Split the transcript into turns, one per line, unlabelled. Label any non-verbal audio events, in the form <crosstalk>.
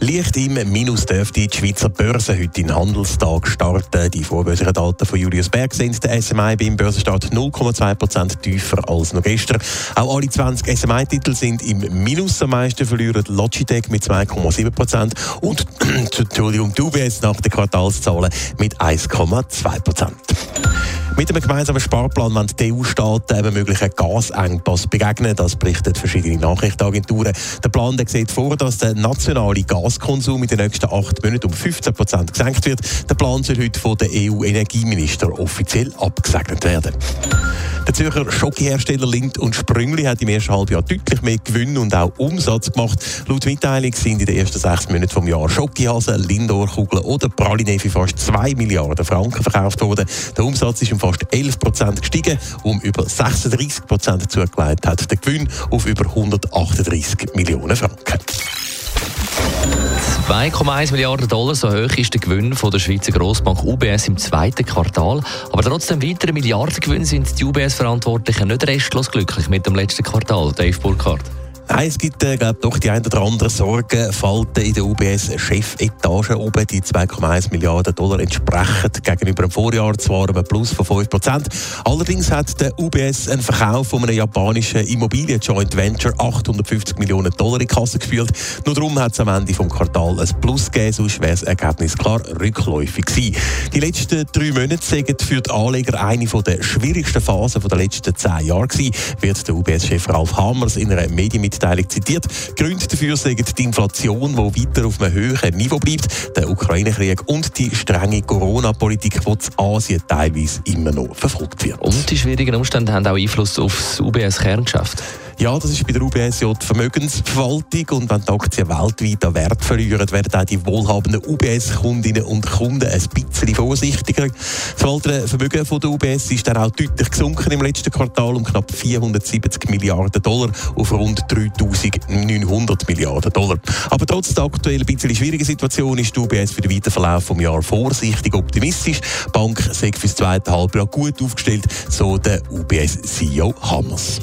Leicht im Minus dürfte die Schweizer Börse heute den Handelstag starten. Die vorbörslichen Daten von Julius Berg sind der SMI beim Börsenstart 0,2% tiefer als noch gestern. Auch alle 20 SMI-Titel sind im Minus. Am meisten verlieren Logitech mit 2,7% und <clears throat> Entschuldigung, die UBS nach den Quartalszahlen mit 1,2%. Mit einem gemeinsamen Sparplan wollen die EU-Staaten einem möglichen Gasengpass begegnen. Das berichten verschiedene Nachrichtenagenturen. Der Plan der sieht vor, dass der nationale Gaskonsum in den nächsten acht Monaten um 15 Prozent gesenkt wird. Der Plan soll heute von den EU-Energieminister offiziell abgesegnet werden. Der Zürcher Schokohersteller Lind und Sprüngli hat im ersten Halbjahr deutlich mehr Gewinn und auch Umsatz gemacht. Laut Mitteilung sind in den ersten sechs Monaten vom Jahr Schokihasen, Lindor-Kugeln oder Praline für fast 2 Milliarden Franken verkauft worden. Der Umsatz ist um fast 11 Prozent gestiegen. Um über 36 Prozent zugelegt hat der Gewinn auf über 138 Millionen Franken.
2,1 Milliarden Dollar, so hoch ist der Gewinn von der Schweizer Grossbank UBS im zweiten Quartal. Aber trotz dem weiteren Milliardengewinn sind die UBS-Verantwortlichen nicht restlos glücklich mit dem letzten Quartal. Dave Burkhardt.
Es gibt äh, glaub, doch die ein oder andere Sorgenfalten in der UBS-Chefetage oben. Die 2,1 Milliarden Dollar entsprechen gegenüber dem Vorjahr zwar einem Plus von 5 Prozent. Allerdings hat der UBS einen Verkauf von einem japanischen Immobilien-Joint Venture 850 Millionen Dollar in Kasse geführt. Nur darum hat es am Ende des Quartals ein Plus gegeben, sonst wäre das Ergebnis klar rückläufig gewesen. Die letzten drei Monate sind für die Anleger eine der schwierigsten Phasen der letzten zehn Jahre gewesen, wird der UBS-Chef Ralf Hammers in einer Medienmitteilung Mitteilung zitiert. Gründe dafür sind die Inflation, die weiter auf einem höheren Niveau bleibt, der Ukraine-Krieg und die strenge Corona-Politik, die in Asien teilweise immer noch verfolgt wird.
Und die schwierigen Umstände haben auch Einfluss auf das UBS-Kerngeschäft.
Ja, das ist bei der UBS ja die Vermögensverwaltung und wenn die Aktien weltweit an Wert verlieren, werden auch die wohlhabenden UBS-Kundinnen und Kunden ein bisschen vorsichtiger. Das weitere Vermögen von der UBS ist dann auch deutlich gesunken im letzten Quartal um knapp 470 Milliarden Dollar auf rund 3900 Milliarden Dollar. Aber trotz der aktuell ein bisschen schwierigen Situation ist die UBS für den weiteren Verlauf des Jahres vorsichtig optimistisch. Die Bank sei für das zweite Halbjahr gut aufgestellt, so der UBS-CEO Hammers.